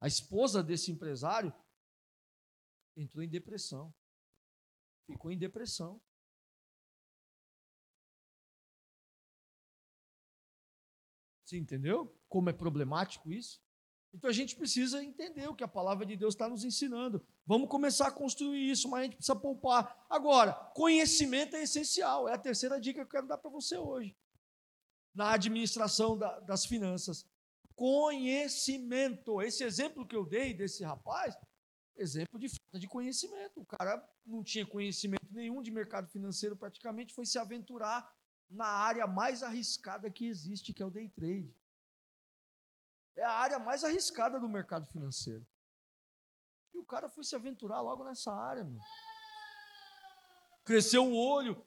A esposa desse empresário entrou em depressão. Ficou em depressão. Você entendeu como é problemático isso? Então a gente precisa entender o que a palavra de Deus está nos ensinando. Vamos começar a construir isso, mas a gente precisa poupar. Agora, conhecimento é essencial. É a terceira dica que eu quero dar para você hoje. Na administração da, das finanças. Conhecimento. Esse exemplo que eu dei desse rapaz, exemplo de falta de conhecimento. O cara não tinha conhecimento nenhum de mercado financeiro praticamente, foi se aventurar na área mais arriscada que existe, que é o day trade. É a área mais arriscada do mercado financeiro. E o cara foi se aventurar logo nessa área, meu. Cresceu o olho.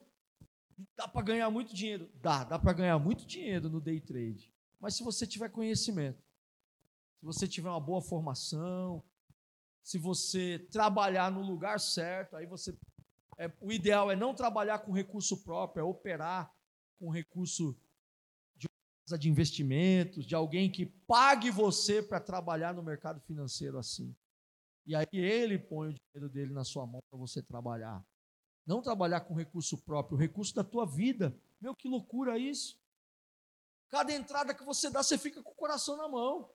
Dá para ganhar muito dinheiro? Dá, dá para ganhar muito dinheiro no day trade. Mas se você tiver conhecimento, se você tiver uma boa formação, se você trabalhar no lugar certo, aí você. É, o ideal é não trabalhar com recurso próprio, é operar com recurso de casa de investimentos, de alguém que pague você para trabalhar no mercado financeiro assim. E aí ele põe o dinheiro dele na sua mão para você trabalhar. Não trabalhar com recurso próprio, o recurso da tua vida. Meu, que loucura isso. Cada entrada que você dá, você fica com o coração na mão.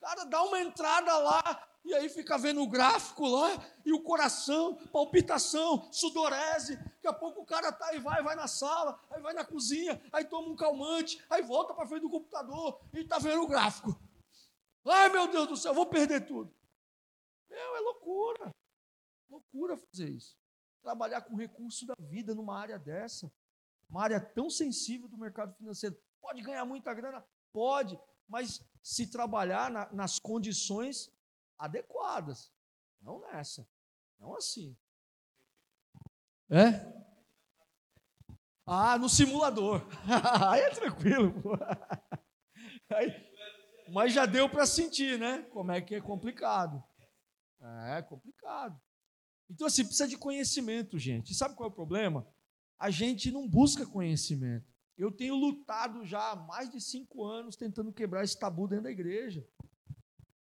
Cara, dá uma entrada lá, e aí fica vendo o gráfico lá, e o coração, palpitação, sudorese. Daqui a pouco o cara tá e vai, vai na sala, aí vai na cozinha, aí toma um calmante, aí volta para frente do computador e tá vendo o gráfico. Ai meu Deus do céu, vou perder tudo. Meu, é loucura. Loucura fazer isso. Trabalhar com recurso da vida numa área dessa, uma área tão sensível do mercado financeiro. Pode ganhar muita grana? Pode, mas se trabalhar na, nas condições adequadas. Não nessa. Não assim. É? Ah, no simulador. <laughs> Aí é tranquilo. <laughs> Aí, mas já deu para sentir, né? Como é que é complicado. É complicado. Então, assim, precisa de conhecimento, gente. E sabe qual é o problema? A gente não busca conhecimento. Eu tenho lutado já há mais de cinco anos tentando quebrar esse tabu dentro da igreja.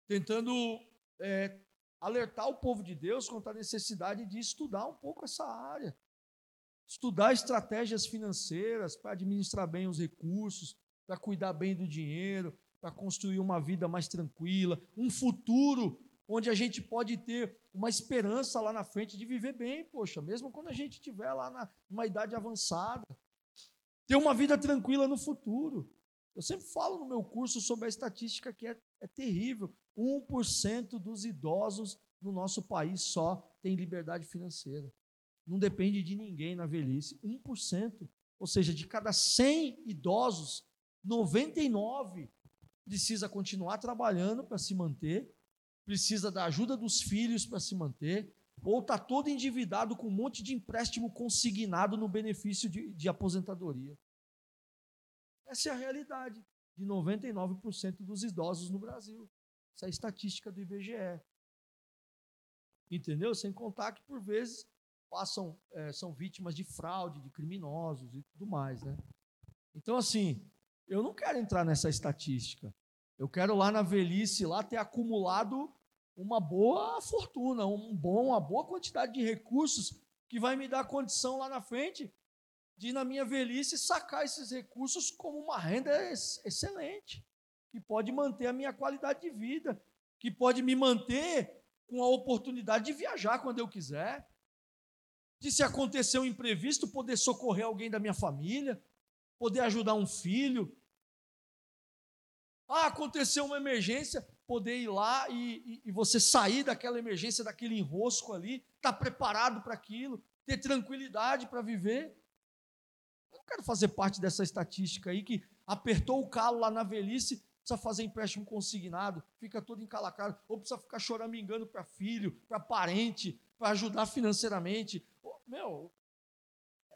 Tentando é, alertar o povo de Deus quanto à necessidade de estudar um pouco essa área. Estudar estratégias financeiras para administrar bem os recursos, para cuidar bem do dinheiro, para construir uma vida mais tranquila, um futuro onde a gente pode ter uma esperança lá na frente de viver bem, poxa, mesmo quando a gente estiver lá na, numa idade avançada. Ter uma vida tranquila no futuro. Eu sempre falo no meu curso sobre a estatística que é, é terrível. 1% dos idosos no nosso país só tem liberdade financeira. Não depende de ninguém na velhice. 1%. Ou seja, de cada 100 idosos, 99 precisa continuar trabalhando para se manter, precisa da ajuda dos filhos para se manter, ou está todo endividado com um monte de empréstimo consignado no benefício de, de aposentadoria. Essa é a realidade de 99% dos idosos no Brasil. Essa é estatística do IBGE. Entendeu? Sem contar que, por vezes, passam, é, são vítimas de fraude, de criminosos e tudo mais, né? Então, assim, eu não quero entrar nessa estatística. Eu quero lá na velhice lá ter acumulado uma boa fortuna, um bom, uma boa quantidade de recursos que vai me dar condição lá na frente de na minha velhice sacar esses recursos como uma renda excelente, que pode manter a minha qualidade de vida, que pode me manter com a oportunidade de viajar quando eu quiser, de se acontecer um imprevisto, poder socorrer alguém da minha família, poder ajudar um filho. Ah, aconteceu uma emergência, poder ir lá e, e, e você sair daquela emergência, daquele enrosco ali, estar tá preparado para aquilo, ter tranquilidade para viver. Eu não quero fazer parte dessa estatística aí que apertou o calo lá na velhice, precisa fazer empréstimo consignado, fica todo encalacrado, ou precisa ficar choramingando para filho, para parente, para ajudar financeiramente. Meu,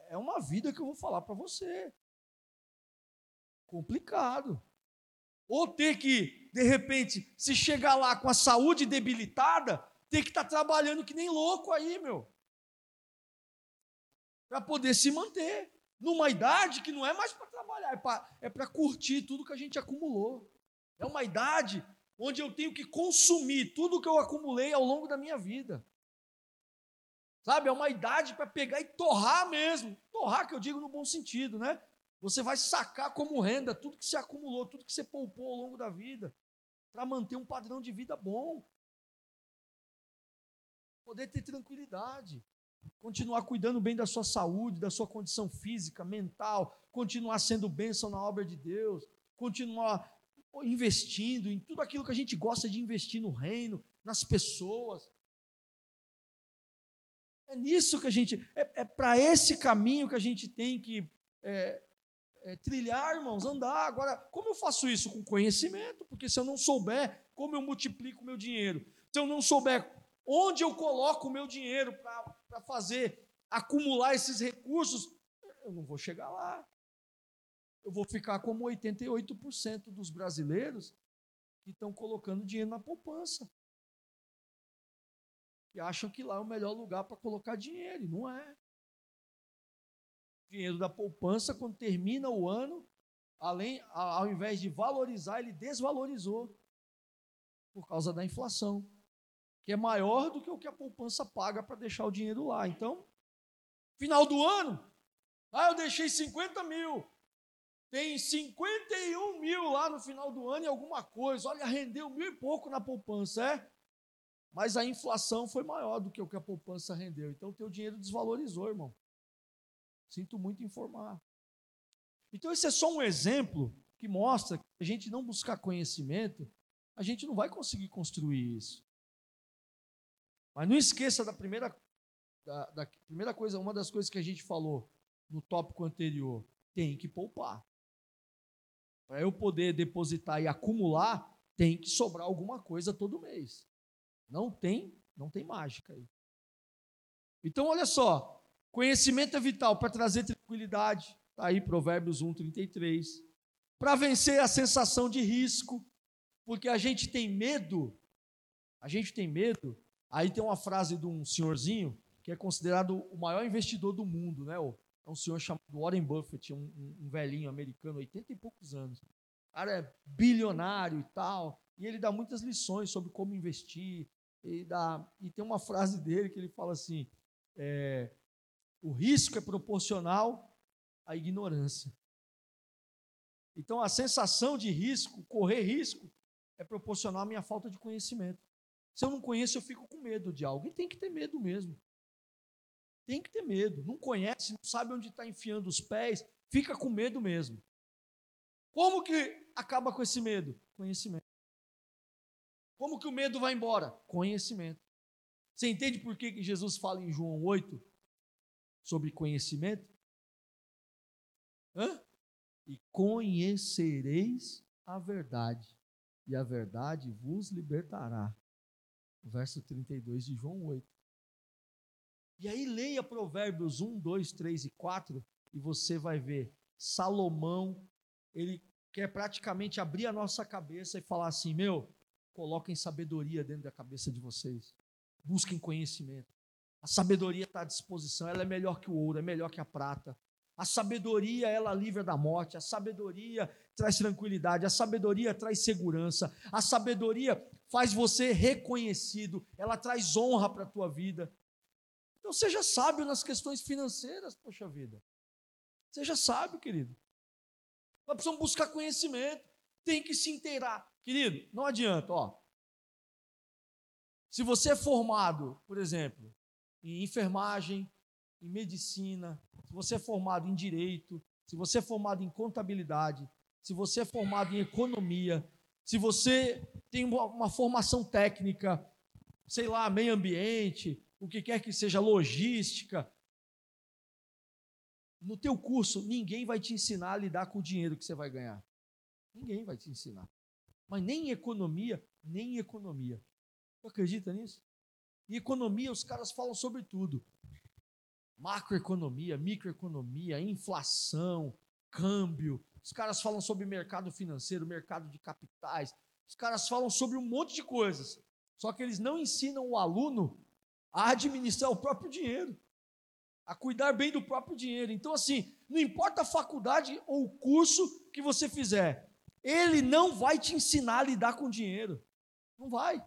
é uma vida que eu vou falar para você. Complicado. Ou ter que, de repente, se chegar lá com a saúde debilitada, ter que estar tá trabalhando que nem louco aí, meu. Para poder se manter. Numa idade que não é mais para trabalhar, é para é curtir tudo que a gente acumulou. É uma idade onde eu tenho que consumir tudo que eu acumulei ao longo da minha vida. Sabe, é uma idade para pegar e torrar mesmo. Torrar, que eu digo no bom sentido, né? Você vai sacar como renda tudo que você acumulou, tudo que você poupou ao longo da vida, para manter um padrão de vida bom. Poder ter tranquilidade, continuar cuidando bem da sua saúde, da sua condição física, mental, continuar sendo bênção na obra de Deus, continuar investindo em tudo aquilo que a gente gosta de investir no reino, nas pessoas. É nisso que a gente, é, é para esse caminho que a gente tem que é, é, trilhar, irmãos, andar. Agora, como eu faço isso? Com conhecimento, porque se eu não souber como eu multiplico o meu dinheiro, se eu não souber onde eu coloco o meu dinheiro para fazer acumular esses recursos, eu não vou chegar lá. Eu vou ficar como 88% dos brasileiros que estão colocando dinheiro na poupança. Que acham que lá é o melhor lugar para colocar dinheiro, e não é dinheiro da poupança, quando termina o ano, além, ao invés de valorizar, ele desvalorizou por causa da inflação, que é maior do que o que a poupança paga para deixar o dinheiro lá. Então, final do ano, ah, eu deixei 50 mil, tem 51 mil lá no final do ano e alguma coisa, olha, rendeu mil e pouco na poupança, é? Mas a inflação foi maior do que o que a poupança rendeu, então o teu dinheiro desvalorizou, irmão. Sinto muito informar. Então, esse é só um exemplo que mostra que a gente não buscar conhecimento, a gente não vai conseguir construir isso. Mas não esqueça da primeira, da, da primeira coisa, uma das coisas que a gente falou no tópico anterior: tem que poupar. Para eu poder depositar e acumular, tem que sobrar alguma coisa todo mês. Não tem, não tem mágica aí. Então, olha só, Conhecimento é vital para trazer tranquilidade. Está aí Provérbios 1, 33. Para vencer a sensação de risco, porque a gente tem medo, a gente tem medo. Aí tem uma frase de um senhorzinho que é considerado o maior investidor do mundo, né? É um senhor chamado Warren Buffett, um, um velhinho americano, 80 e poucos anos. O cara é bilionário e tal, e ele dá muitas lições sobre como investir. E, dá, e tem uma frase dele que ele fala assim: é, o risco é proporcional à ignorância. Então, a sensação de risco, correr risco, é proporcional à minha falta de conhecimento. Se eu não conheço, eu fico com medo de algo. E tem que ter medo mesmo. Tem que ter medo. Não conhece, não sabe onde está enfiando os pés, fica com medo mesmo. Como que acaba com esse medo? Conhecimento. Como que o medo vai embora? Conhecimento. Você entende por que Jesus fala em João 8 sobre conhecimento? Hã? E conhecereis a verdade, e a verdade vos libertará. verso 32 de João 8. E aí leia Provérbios 1, 2, 3 e 4 e você vai ver Salomão, ele quer praticamente abrir a nossa cabeça e falar assim: meu, coloquem sabedoria dentro da cabeça de vocês, busquem conhecimento. A sabedoria está à disposição, ela é melhor que o ouro, é melhor que a prata. A sabedoria, ela livra da morte, a sabedoria traz tranquilidade, a sabedoria traz segurança, a sabedoria faz você reconhecido, ela traz honra para a tua vida. Então seja sábio nas questões financeiras, poxa vida. Seja sábio, querido. Nós precisamos buscar conhecimento, tem que se inteirar. Querido, não adianta, ó. Se você é formado, por exemplo, em enfermagem, em medicina, se você é formado em direito, se você é formado em contabilidade, se você é formado em economia, se você tem uma, formação técnica, sei lá, meio ambiente, o que quer que seja, logística, no teu curso ninguém vai te ensinar a lidar com o dinheiro que você vai ganhar. Ninguém vai te ensinar. Mas nem em economia, nem em economia. Você acredita nisso? Em economia os caras falam sobre tudo macroeconomia, microeconomia, inflação, câmbio. Os caras falam sobre mercado financeiro, mercado de capitais. Os caras falam sobre um monte de coisas. Só que eles não ensinam o aluno a administrar o próprio dinheiro, a cuidar bem do próprio dinheiro. Então, assim, não importa a faculdade ou o curso que você fizer, ele não vai te ensinar a lidar com dinheiro. Não vai.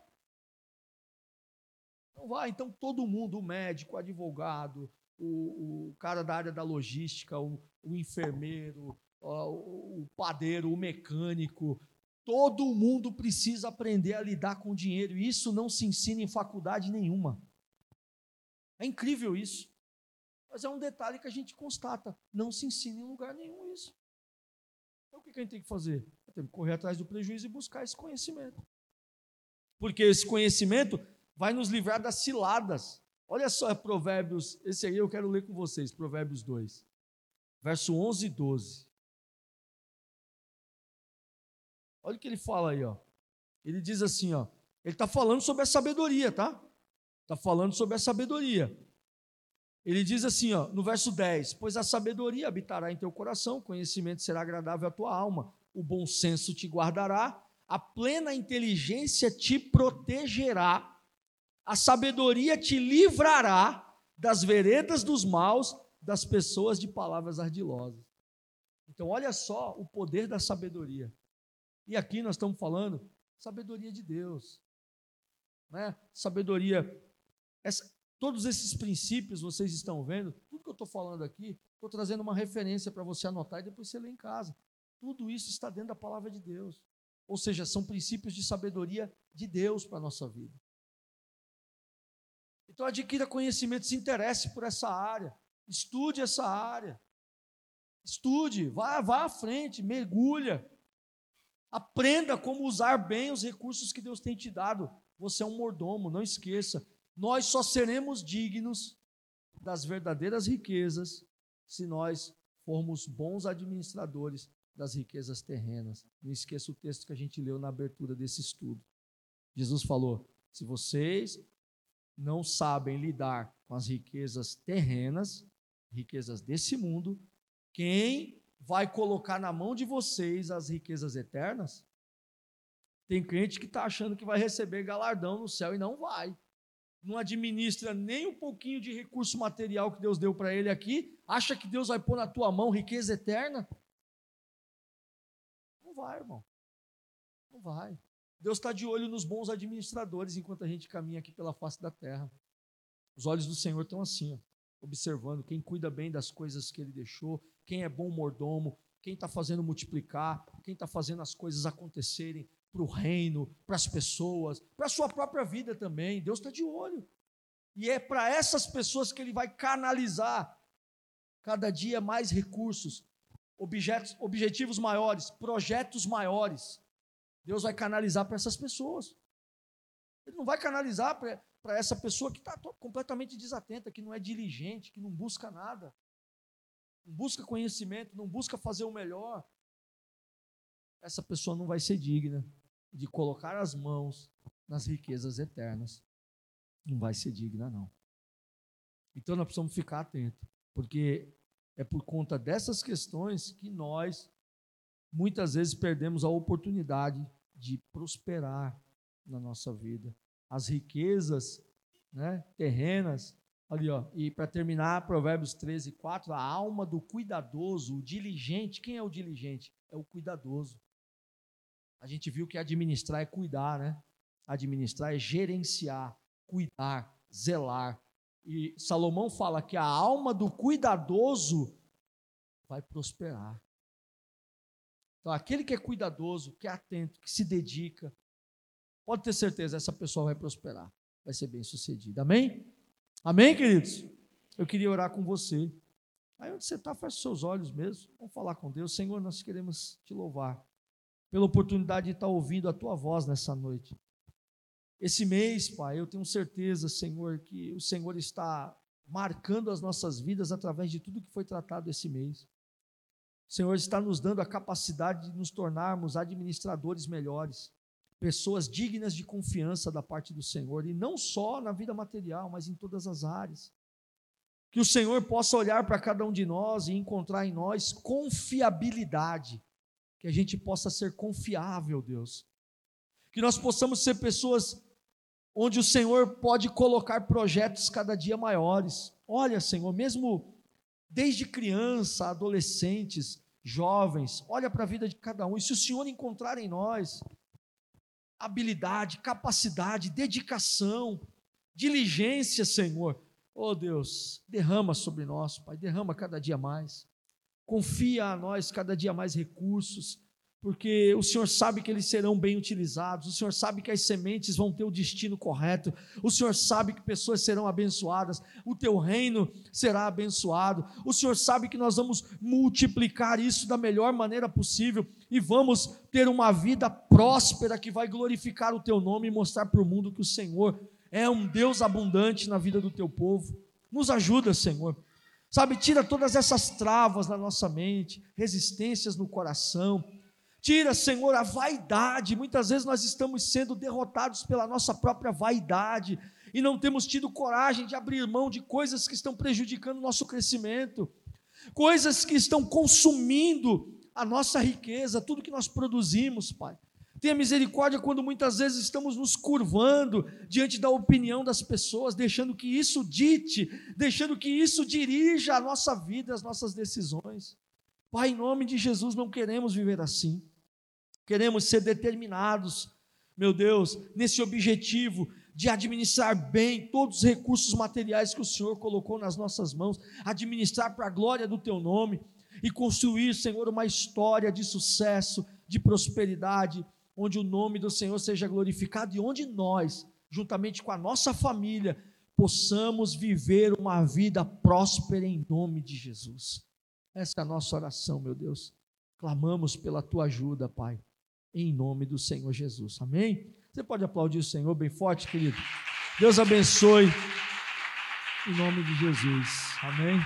Não vai. Então, todo mundo, o médico, o advogado, o, o cara da área da logística, o, o enfermeiro, o, o padeiro, o mecânico, todo mundo precisa aprender a lidar com dinheiro. E isso não se ensina em faculdade nenhuma. É incrível isso. Mas é um detalhe que a gente constata. Não se ensina em lugar nenhum isso. Então o que a gente tem que fazer? Tem que correr atrás do prejuízo e buscar esse conhecimento. Porque esse conhecimento vai nos livrar das ciladas Olha só Provérbios, esse aí eu quero ler com vocês, Provérbios 2, verso 11 e 12. Olha o que ele fala aí, ó. Ele diz assim, ó. Ele está falando sobre a sabedoria, tá? Está falando sobre a sabedoria. Ele diz assim, ó, no verso 10: Pois a sabedoria habitará em teu coração, o conhecimento será agradável à tua alma, o bom senso te guardará, a plena inteligência te protegerá a sabedoria te livrará das veredas dos maus, das pessoas de palavras ardilosas. Então, olha só o poder da sabedoria. E aqui nós estamos falando sabedoria de Deus, né? Sabedoria. Essa, todos esses princípios vocês estão vendo, tudo que eu estou falando aqui, estou trazendo uma referência para você anotar e depois você ler em casa. Tudo isso está dentro da palavra de Deus. Ou seja, são princípios de sabedoria de Deus para a nossa vida. Então adquira conhecimento, se interesse por essa área, estude essa área. Estude, vá, vá à frente, mergulha. Aprenda como usar bem os recursos que Deus tem te dado. Você é um mordomo, não esqueça. Nós só seremos dignos das verdadeiras riquezas se nós formos bons administradores das riquezas terrenas. Não esqueça o texto que a gente leu na abertura desse estudo. Jesus falou: se vocês não sabem lidar com as riquezas terrenas, riquezas desse mundo, quem vai colocar na mão de vocês as riquezas eternas? Tem crente que está achando que vai receber galardão no céu e não vai. Não administra nem um pouquinho de recurso material que Deus deu para ele aqui, acha que Deus vai pôr na tua mão riqueza eterna? Não vai, irmão. Não vai. Deus está de olho nos bons administradores enquanto a gente caminha aqui pela face da terra. Os olhos do Senhor estão assim, ó, observando quem cuida bem das coisas que Ele deixou, quem é bom mordomo, quem está fazendo multiplicar, quem está fazendo as coisas acontecerem para o reino, para as pessoas, para a sua própria vida também. Deus está de olho. E é para essas pessoas que Ele vai canalizar cada dia mais recursos, objetos, objetivos maiores, projetos maiores. Deus vai canalizar para essas pessoas. Ele não vai canalizar para essa pessoa que está completamente desatenta, que não é diligente, que não busca nada, não busca conhecimento, não busca fazer o melhor. Essa pessoa não vai ser digna de colocar as mãos nas riquezas eternas. Não vai ser digna, não. Então nós precisamos ficar atentos, porque é por conta dessas questões que nós muitas vezes perdemos a oportunidade de prosperar na nossa vida. As riquezas né, terrenas, Ali, ó. E para terminar, Provérbios 13, 4, a alma do cuidadoso, o diligente. Quem é o diligente? É o cuidadoso. A gente viu que administrar é cuidar, né? Administrar é gerenciar, cuidar, zelar. E Salomão fala que a alma do cuidadoso vai prosperar. Então, aquele que é cuidadoso, que é atento, que se dedica, pode ter certeza, essa pessoa vai prosperar, vai ser bem sucedida. Amém? Amém, queridos? Eu queria orar com você. Aí onde você está, feche seus olhos mesmo. Vamos falar com Deus. Senhor, nós queremos te louvar pela oportunidade de estar ouvindo a tua voz nessa noite. Esse mês, Pai, eu tenho certeza, Senhor, que o Senhor está marcando as nossas vidas através de tudo que foi tratado esse mês. O Senhor está nos dando a capacidade de nos tornarmos administradores melhores, pessoas dignas de confiança da parte do Senhor, e não só na vida material, mas em todas as áreas. Que o Senhor possa olhar para cada um de nós e encontrar em nós confiabilidade, que a gente possa ser confiável, Deus. Que nós possamos ser pessoas onde o Senhor pode colocar projetos cada dia maiores. Olha, Senhor, mesmo desde criança, adolescentes, jovens, olha para a vida de cada um. E se o Senhor encontrar em nós habilidade, capacidade, dedicação, diligência, Senhor, oh Deus, derrama sobre nós, Pai, derrama cada dia mais. Confia a nós cada dia mais recursos, porque o Senhor sabe que eles serão bem utilizados, o Senhor sabe que as sementes vão ter o destino correto, o Senhor sabe que pessoas serão abençoadas, o teu reino será abençoado, o Senhor sabe que nós vamos multiplicar isso da melhor maneira possível e vamos ter uma vida próspera que vai glorificar o teu nome e mostrar para o mundo que o Senhor é um Deus abundante na vida do teu povo. Nos ajuda, Senhor. Sabe, tira todas essas travas na nossa mente, resistências no coração Tira, Senhor, a vaidade. Muitas vezes nós estamos sendo derrotados pela nossa própria vaidade e não temos tido coragem de abrir mão de coisas que estão prejudicando o nosso crescimento, coisas que estão consumindo a nossa riqueza, tudo que nós produzimos, Pai. Tenha misericórdia quando muitas vezes estamos nos curvando diante da opinião das pessoas, deixando que isso dite, deixando que isso dirija a nossa vida, as nossas decisões. Pai, em nome de Jesus, não queremos viver assim. Queremos ser determinados, meu Deus, nesse objetivo de administrar bem todos os recursos materiais que o Senhor colocou nas nossas mãos, administrar para a glória do Teu nome e construir, Senhor, uma história de sucesso, de prosperidade, onde o nome do Senhor seja glorificado e onde nós, juntamente com a nossa família, possamos viver uma vida próspera em nome de Jesus. Essa é a nossa oração, meu Deus. Clamamos pela tua ajuda, Pai em nome do Senhor Jesus. Amém? Você pode aplaudir o Senhor bem forte, querido? Deus abençoe. Em nome de Jesus. Amém.